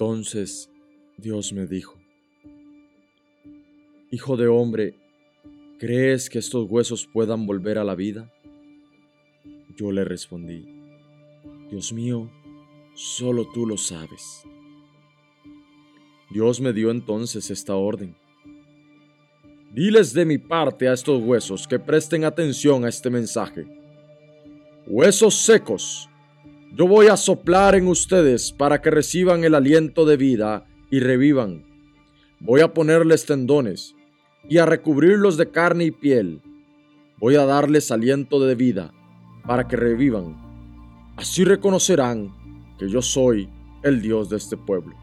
Entonces Dios me dijo, Hijo de hombre, ¿crees que estos huesos puedan volver a la vida? Yo le respondí, Dios mío, solo tú lo sabes. Dios me dio entonces esta orden. Diles de mi parte a estos huesos que presten atención a este mensaje. Huesos secos, yo voy a soplar en ustedes para que reciban el aliento de vida y revivan. Voy a ponerles tendones y a recubrirlos de carne y piel. Voy a darles aliento de vida para que revivan. Así reconocerán que yo soy el Dios de este pueblo.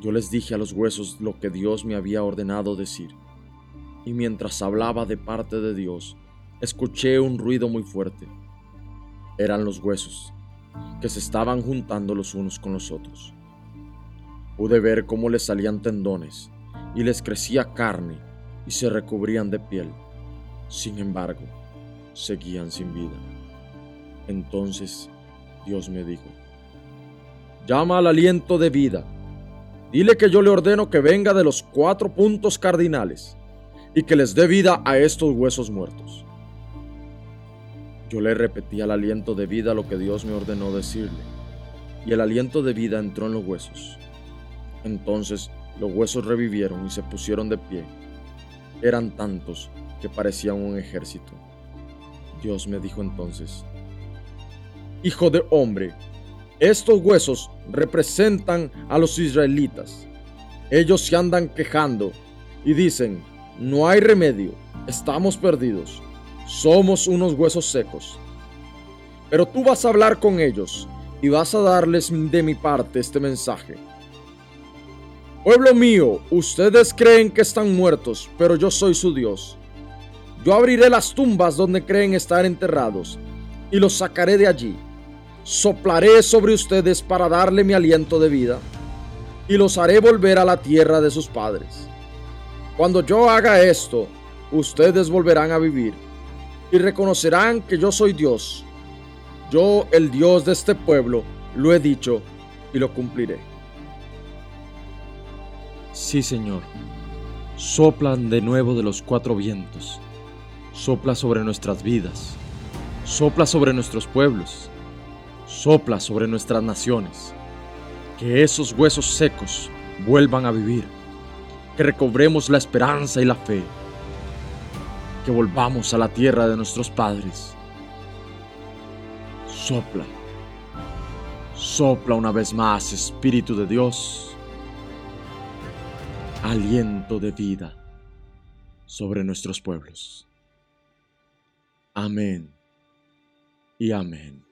Yo les dije a los huesos lo que Dios me había ordenado decir. Y mientras hablaba de parte de Dios, escuché un ruido muy fuerte eran los huesos, que se estaban juntando los unos con los otros. Pude ver cómo les salían tendones y les crecía carne y se recubrían de piel. Sin embargo, seguían sin vida. Entonces Dios me dijo, llama al aliento de vida. Dile que yo le ordeno que venga de los cuatro puntos cardinales y que les dé vida a estos huesos muertos. Yo le repetí al aliento de vida lo que Dios me ordenó decirle, y el aliento de vida entró en los huesos. Entonces los huesos revivieron y se pusieron de pie. Eran tantos que parecían un ejército. Dios me dijo entonces, Hijo de hombre, estos huesos representan a los israelitas. Ellos se andan quejando y dicen, no hay remedio, estamos perdidos somos unos huesos secos. Pero tú vas a hablar con ellos y vas a darles de mi parte este mensaje. Pueblo mío, ustedes creen que están muertos, pero yo soy su Dios. Yo abriré las tumbas donde creen estar enterrados y los sacaré de allí. Soplaré sobre ustedes para darle mi aliento de vida y los haré volver a la tierra de sus padres. Cuando yo haga esto, ustedes volverán a vivir y reconocerán que yo soy Dios. Yo, el Dios de este pueblo, lo he dicho y lo cumpliré. Sí, Señor. Soplan de nuevo de los cuatro vientos. Sopla sobre nuestras vidas. Sopla sobre nuestros pueblos. Sopla sobre nuestras naciones. Que esos huesos secos vuelvan a vivir. Que recobremos la esperanza y la fe que volvamos a la tierra de nuestros padres. Sopla, sopla una vez más, Espíritu de Dios, aliento de vida sobre nuestros pueblos. Amén y amén.